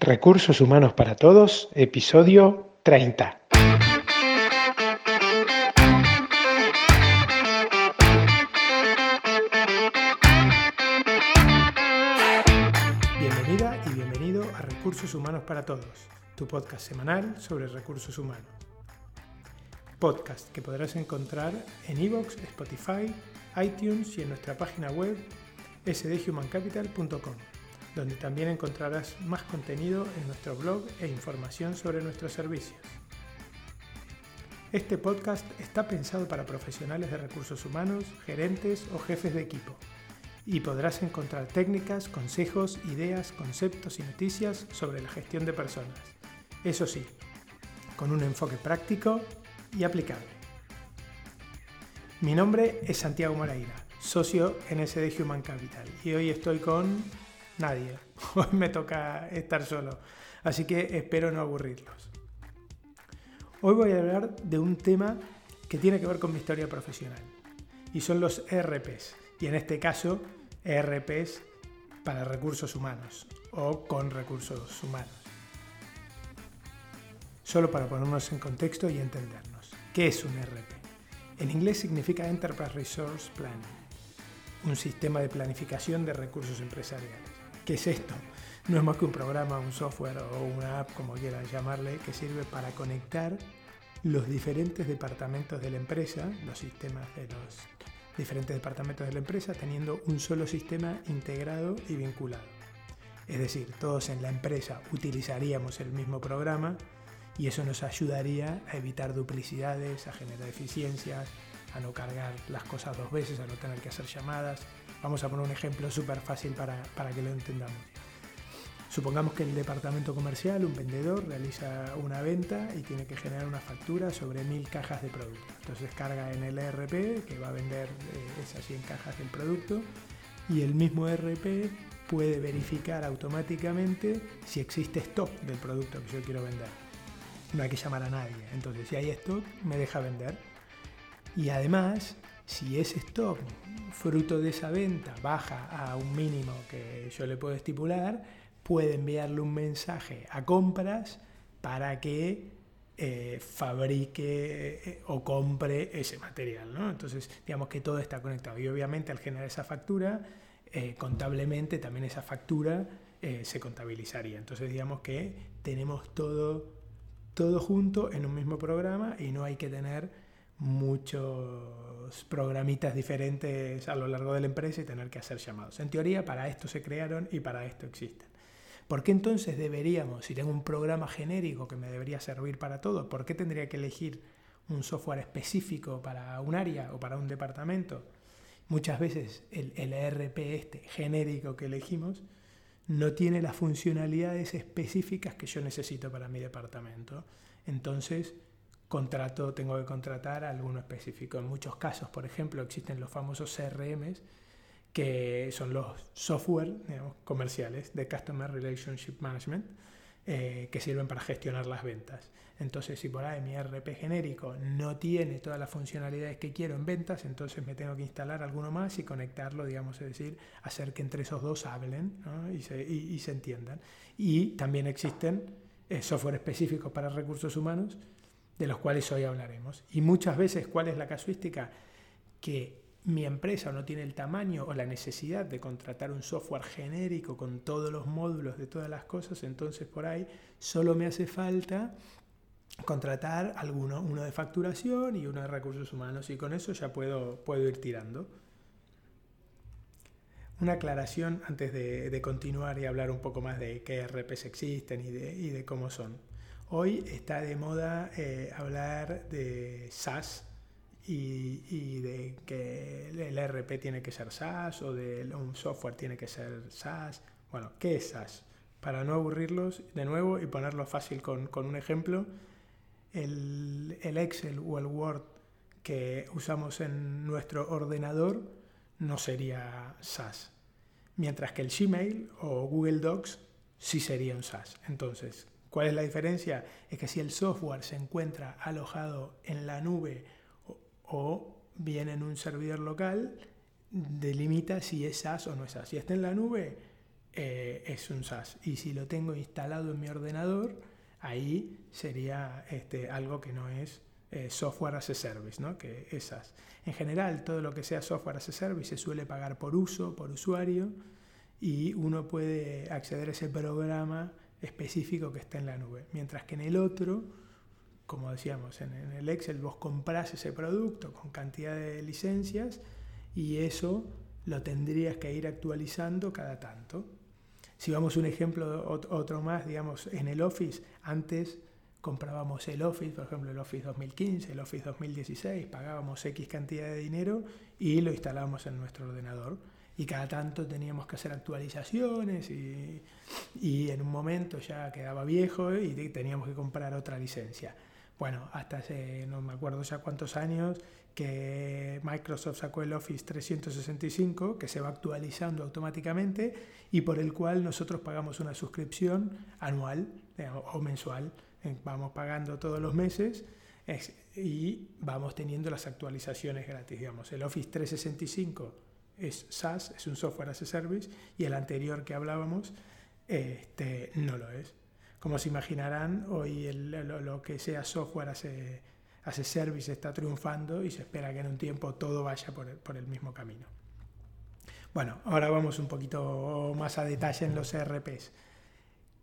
Recursos Humanos para Todos, episodio 30. Bienvenida y bienvenido a Recursos Humanos para Todos, tu podcast semanal sobre recursos humanos. Podcast que podrás encontrar en iVoox, Spotify, iTunes y en nuestra página web sdhumancapital.com donde también encontrarás más contenido en nuestro blog e información sobre nuestros servicios. Este podcast está pensado para profesionales de recursos humanos, gerentes o jefes de equipo y podrás encontrar técnicas, consejos, ideas, conceptos y noticias sobre la gestión de personas. Eso sí, con un enfoque práctico y aplicable. Mi nombre es Santiago Moreira, socio en SD Human Capital y hoy estoy con nadie. Hoy me toca estar solo, así que espero no aburrirlos. Hoy voy a hablar de un tema que tiene que ver con mi historia profesional y son los ERPs, y en este caso ERPs para recursos humanos o con recursos humanos. Solo para ponernos en contexto y entendernos. ¿Qué es un ERP? En inglés significa Enterprise Resource Planning, un sistema de planificación de recursos empresariales. ¿Qué es esto? No es más que un programa, un software o una app, como quieras llamarle, que sirve para conectar los diferentes departamentos de la empresa, los sistemas de los diferentes departamentos de la empresa, teniendo un solo sistema integrado y vinculado. Es decir, todos en la empresa utilizaríamos el mismo programa y eso nos ayudaría a evitar duplicidades, a generar eficiencias, a no cargar las cosas dos veces, a no tener que hacer llamadas, Vamos a poner un ejemplo súper fácil para, que lo entendamos. Supongamos que el departamento comercial, un vendedor, realiza una venta y tiene que generar una factura sobre mil cajas de producto. Entonces carga en el ERP que va a vender eh, esas 100 cajas del producto y el mismo ERP puede verificar automáticamente si existe stock del producto que yo quiero vender. No hay que llamar a nadie. Entonces, si hay stock, me deja vender. Y además, si ese stock fruto de esa venta baja a un mínimo que yo le puedo estipular, puede enviarle un mensaje a compras para que eh, fabrique eh, o compre ese material. Entonces, digamos que todo está conectado. Y obviamente al generar esa factura, eh, contablemente también esa factura se contabilizaría. Entonces, digamos que tenemos todo, todo junto en un mismo programa y no hay que tener muchos programitas diferentes a lo largo de la empresa y tener que hacer llamados. En teoría, para esto se crearon y para esto existen. ¿Por qué entonces deberíamos, si tengo un programa genérico que me debería servir para todo, por qué tendría que elegir un software específico para un área o para un departamento? Muchas veces el, el ERP este genérico que elegimos no tiene las funcionalidades específicas que yo necesito para mi departamento. Entonces, contrato, tengo que contratar alguno específico. En muchos casos, por ejemplo, existen los famosos CRMs, que son los software comerciales de Customer Relationship Management, eh, que sirven para gestionar las ventas. Entonces, si por ahí mi RP genérico no tiene todas las funcionalidades que quiero en ventas, entonces me tengo que instalar alguno más y conectarlo, digamos, es decir, hacer que entre esos dos hablen y, se, entiendan. Y también existen eh, software específicos para recursos humanos de los cuales hoy hablaremos. Y muchas veces, ¿cuál es la casuística? Que mi empresa no tiene el tamaño o la necesidad de contratar un software genérico con todos los módulos de todas las cosas, entonces por ahí solo me hace falta contratar alguno, uno de facturación y uno de recursos humanos y con eso ya puedo, puedo ir tirando. Una aclaración antes de, continuar y hablar un poco más de qué RPs existen y de, y de cómo son. Hoy está de moda eh, hablar de SaaS y, de que el RP tiene que ser SaaS o de un software tiene que ser SaaS. Bueno, ¿qué es SaaS? Para no aburrirlos de nuevo y ponerlo fácil con, un ejemplo, el, el Excel o el Word que usamos en nuestro ordenador no sería SaaS. Mientras que el Gmail o Google Docs sí serían SaaS. Entonces, ¿Cuál es la diferencia? Es que si el software se encuentra alojado en la nube o, bien en un servidor local, delimita si es SaaS o no es SaaS. Si está en la nube, eh, es un SaaS. Y si lo tengo instalado en mi ordenador, ahí sería este, algo que no es eh, software as a service, ¿no? que es SaaS. En general, todo lo que sea software as a service se suele pagar por uso, por usuario, y uno puede acceder a ese programa específico que está en la nube. Mientras que en el otro, como decíamos, en, el Excel vos comprás ese producto con cantidad de licencias y eso lo tendrías que ir actualizando cada tanto. Si vamos un ejemplo, otro más, digamos, en el Office, antes comprábamos el Office, por ejemplo, el Office 2015, el Office 2016, pagábamos X cantidad de dinero y lo instalábamos en nuestro ordenador. Y cada tanto teníamos que hacer actualizaciones y, y en un momento ya quedaba viejo y teníamos que comprar otra licencia. Bueno, hasta hace no me acuerdo ya cuántos años que Microsoft sacó el Office 365 que se va actualizando automáticamente y por el cual nosotros pagamos una suscripción anual o mensual vamos pagando todos los meses y vamos teniendo las actualizaciones gratis. Digamos. El Office 365 es SaaS, es un software as a service, y el anterior que hablábamos este, no lo es. Como se imaginarán, hoy lo, que sea software as a, service está triunfando y se espera que en un tiempo todo vaya por por el mismo camino. Bueno, ahora vamos un poquito más a detalle en los ERPs.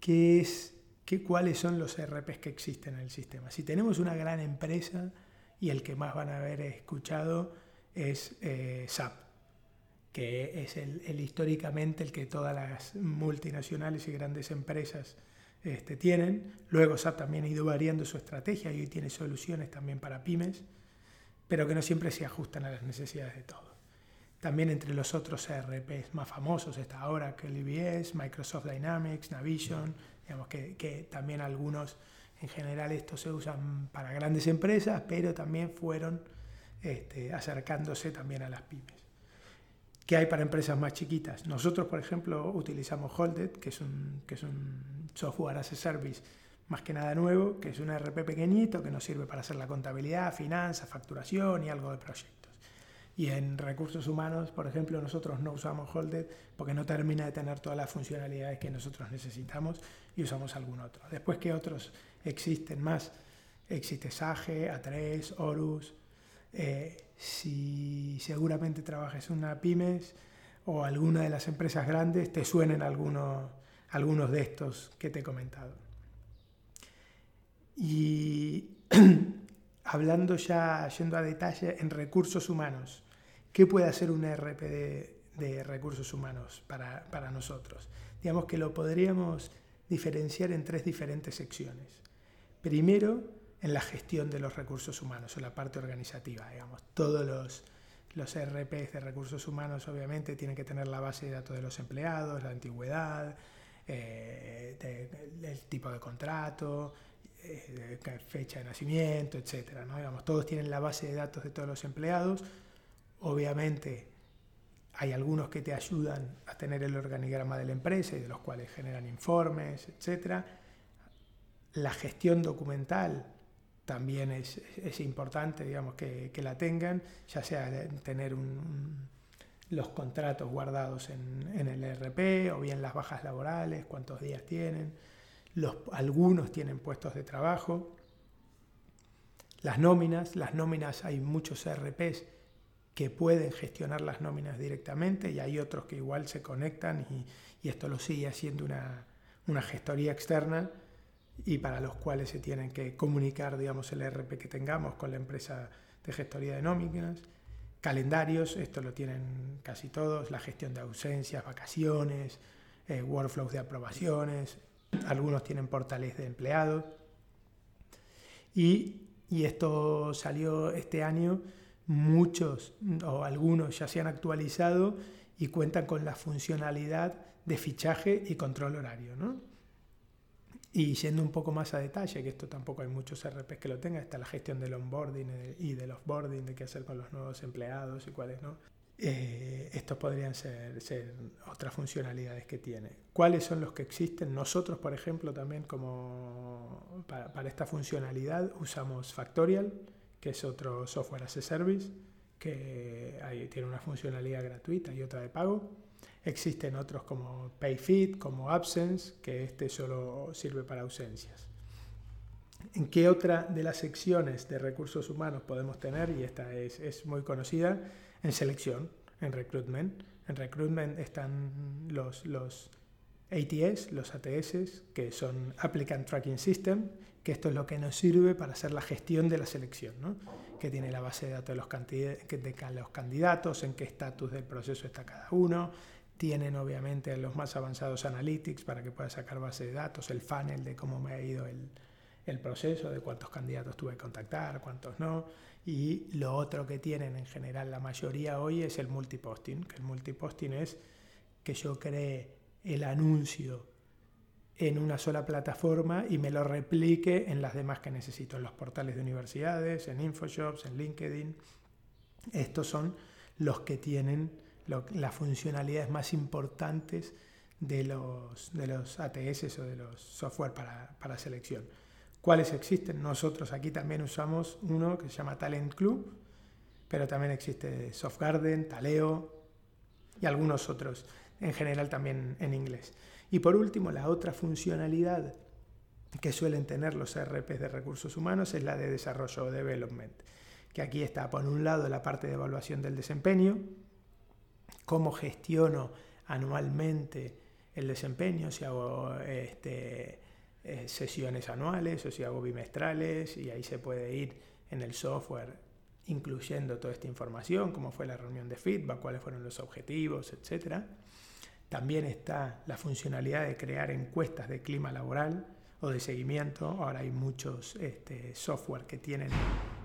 ¿Qué es cuáles son los ERPs que existen en el sistema. Si tenemos una gran empresa y el que más van a haber escuchado es eh, SAP, que es el, históricamente el que todas las multinacionales y grandes empresas este, tienen. Luego SAP también ha ido variando su estrategia y hoy tiene soluciones también para pymes, pero que no siempre se ajustan a las necesidades de todos. También entre los otros ERPs más famosos está ahora que IBS, Microsoft Dynamics, Navision, Digamos que, también algunos, en general, estos se usan para grandes empresas, pero también fueron este, acercándose también a las pymes. ¿Qué hay para empresas más chiquitas? Nosotros, por ejemplo, utilizamos Holded, que es un, que es un software as a service más que nada nuevo, que es un RP pequeñito que nos sirve para hacer la contabilidad, finanzas, facturación y algo de proyecto. Y en recursos humanos, por ejemplo, nosotros no usamos Holded porque no termina de tener todas las funcionalidades que nosotros necesitamos y usamos algún otro. Después, ¿qué otros existen más? Existe Sage, A3, Horus. Eh, si seguramente trabajas en una pymes o alguna de las empresas grandes, te suenen algunos, algunos de estos que te he comentado. Y hablando ya, yendo a detalle en recursos humanos, ¿Qué puede hacer un ERP de, recursos humanos para, para, nosotros? Digamos que lo podríamos diferenciar en tres diferentes secciones. Primero, en la gestión de los recursos humanos, o la parte organizativa. Digamos, todos los, los ERPs de recursos humanos obviamente tienen que tener la base de datos de los empleados, la antigüedad, eh, el tipo de contrato, eh, fecha de nacimiento, etc. ¿no? Digamos, todos tienen la base de datos de todos los empleados Obviamente hay algunos que te ayudan a tener el organigrama de la empresa y de los cuales generan informes, etc. La gestión documental también es, importante, digamos, que, la tengan, ya sea tener los contratos guardados en, el ERP o bien las bajas laborales, cuántos días tienen. Los, algunos tienen puestos de trabajo. Las nóminas, las nóminas hay muchos ERPs que pueden gestionar las nóminas directamente y hay otros que igual se conectan y, esto lo sigue haciendo una, una, gestoría externa y para los cuales se tienen que comunicar, digamos, el ERP que tengamos con la empresa de gestoría de nóminas. Calendarios, esto lo tienen casi todos, la gestión de ausencias, vacaciones, eh, workflows de aprobaciones, algunos tienen portales de empleados. Y, y esto salió este año muchos o algunos ya se han actualizado y cuentan con la funcionalidad de fichaje y control horario. ¿no? Y yendo un poco más a detalle, que esto tampoco hay muchos RPs que lo tengan, está la gestión del onboarding y del offboarding, de qué hacer con los nuevos empleados y cuáles no. Eh, estos podrían ser, ser, otras funcionalidades que tiene. ¿Cuáles son los que existen? Nosotros, por ejemplo, también como para, para esta funcionalidad usamos Factorial, que es otro software as a service, que tiene una funcionalidad gratuita y otra de pago. Existen otros como PayFit, como Absence, que este solo sirve para ausencias. ¿En qué otra de las secciones de recursos humanos podemos tener? Y esta es, es muy conocida, en selección, en recruitment. En recruitment están los, los ATS, los ATS, que son Applicant Tracking System, que esto es lo que nos sirve para hacer la gestión de la selección, ¿no? que tiene la base de datos de los, de los candidatos, en qué estatus del proceso está cada uno, tienen obviamente los más avanzados analytics para que pueda sacar base de datos, el funnel de cómo me ha ido el, el proceso, de cuántos candidatos tuve que contactar, cuántos no. Y lo otro que tienen en general la mayoría hoy es el multiposting, que el multiposting es que yo cree el anuncio en una sola plataforma y me lo replique en las demás que necesito, en los portales de universidades, en InfoShops, en LinkedIn. Estos son los que tienen las funcionalidades más importantes de los, de los ATS o de los software para, para selección. ¿Cuáles existen? Nosotros aquí también usamos uno que se llama Talent Club, pero también existe Softgarden, Taleo y algunos otros, en general también en inglés. Y por último, la otra funcionalidad que suelen tener los ERPs de recursos humanos es la de desarrollo o development, que aquí está por un lado la parte de evaluación del desempeño, cómo gestiono anualmente el desempeño, si hago este, eh, sesiones anuales o si hago bimestrales y ahí se puede ir en el software incluyendo toda esta información, cómo fue la reunión de feedback, cuáles fueron los objetivos, etc. También está la funcionalidad de crear encuestas de clima laboral o de seguimiento. Ahora hay muchos este, software que tienen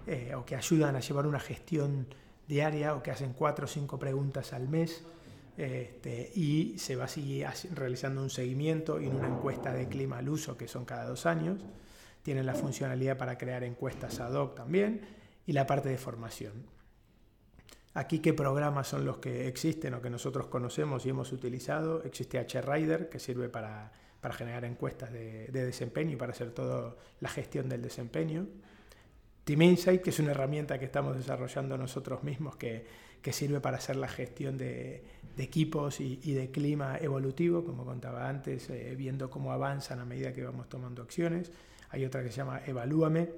eh, o que ayudan a llevar una gestión diaria o que hacen cuatro o cinco preguntas al mes este, y se va a seguir realizando un seguimiento y una encuesta de clima al uso, que son cada dos años. Tienen la funcionalidad para crear encuestas ad hoc también y la parte de formación. Aquí, ¿qué programas son los que existen o que nosotros conocemos y hemos utilizado? Existe HRider, que sirve para, para generar encuestas de, de, desempeño y para hacer toda la gestión del desempeño. Team Insight, que es una herramienta que estamos desarrollando nosotros mismos que, que sirve para hacer la gestión de, equipos y, de clima evolutivo, como contaba antes, eh, viendo cómo avanzan a medida que vamos tomando acciones. Hay otra que se llama Evalúame,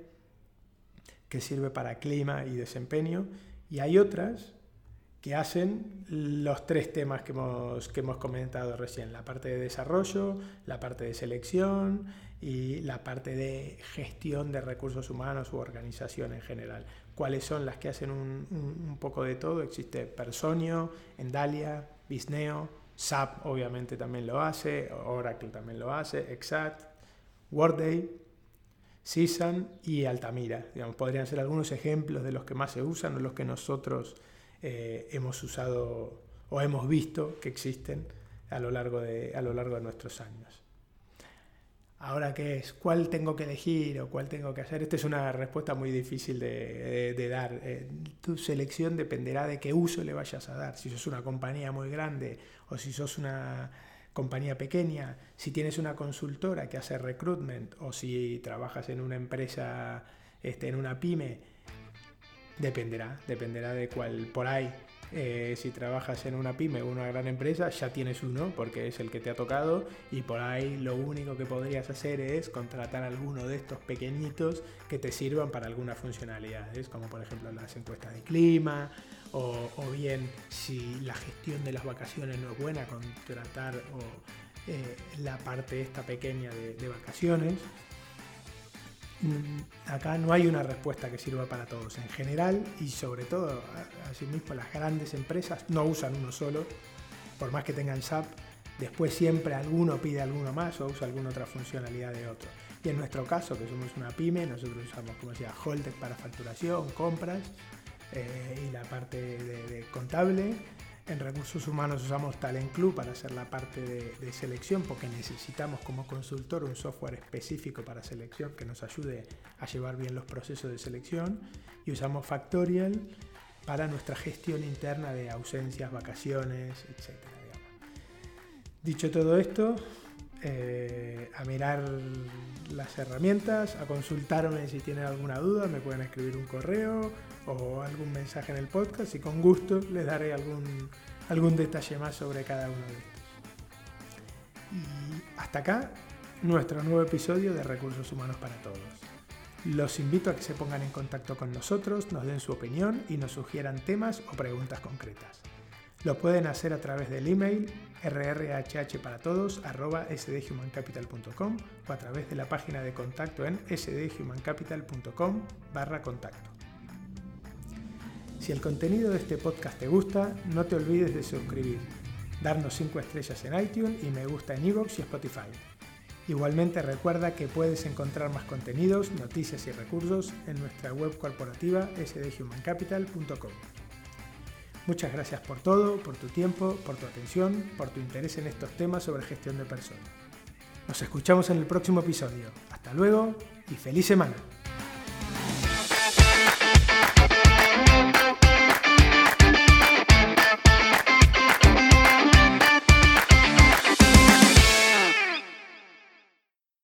que sirve para clima y desempeño. Y hay otras que hacen los tres temas que hemos, que hemos comentado recién, la parte de desarrollo, la parte de selección y la parte de gestión de recursos humanos u organización en general cuáles son las que hacen un, poco de todo. Existe Personio, Endalia, Bisneo, SAP obviamente también lo hace, Oracle también lo hace, Exact, Workday, CISAN y Altamira. Digamos, podrían ser algunos ejemplos de los que más se usan o los que nosotros eh, hemos usado o hemos visto que existen a lo largo de, a lo largo de nuestros años. Ahora, ¿qué es? ¿Cuál tengo que elegir o cuál tengo que hacer? Esta es una respuesta muy difícil de, dar. Eh, tu selección dependerá de qué uso le vayas a dar. Si sos una compañía muy grande o si sos una compañía pequeña, si tienes una consultora que hace recruitment o si trabajas en una empresa, este, en una pyme, dependerá, dependerá de cuál por ahí eh, si trabajas en una pyme o una gran empresa, ya tienes uno porque es el que te ha tocado y por ahí lo único que podrías hacer es contratar alguno de estos pequeñitos que te sirvan para algunas funcionalidades, como por ejemplo las encuestas de clima o, bien si la gestión de las vacaciones no es buena, contratar o, eh, la parte esta pequeña de vacaciones. Mm, acá no hay una respuesta que sirva para todos. En general y sobre todo, asimismo, las grandes empresas no usan uno solo, por más que tengan SAP, después siempre alguno pide alguno más o usa alguna otra funcionalidad de otro. Y en nuestro caso, que somos una pyme, nosotros usamos, como decía, Holdec para facturación, compras eh, y la parte de contable en recursos humanos usamos Talent Club para hacer la parte de, selección porque necesitamos como consultor un software específico para selección que nos ayude a llevar bien los procesos de selección y usamos Factorial para nuestra gestión interna de ausencias, vacaciones, etc. Dicho todo esto, eh, a mirar las herramientas, a consultarme si tienen alguna duda, me pueden escribir un correo o algún mensaje en el podcast y con gusto les daré algún, algún detalle más sobre cada uno de estos. Y hasta acá nuestro nuevo episodio de Recursos Humanos para Todos. Los invito a que se pongan en contacto con nosotros, nos den su opinión y nos sugieran temas o preguntas concretas. Lo pueden hacer a través del email rrhhparatodos.sdhumancapital.com o a través de la página de contacto en sdhumancapital.com barra contacto. Si el contenido de este podcast te gusta, no te olvides de suscribir, darnos 5 estrellas en iTunes y me gusta en iVoox y Spotify. Igualmente recuerda que puedes encontrar más contenidos, noticias y recursos en nuestra web corporativa sdhumancapital.com. Muchas gracias por todo, por tu tiempo, por tu atención, por tu interés en estos temas sobre gestión de personas. Nos escuchamos en el próximo episodio. Hasta luego y feliz semana.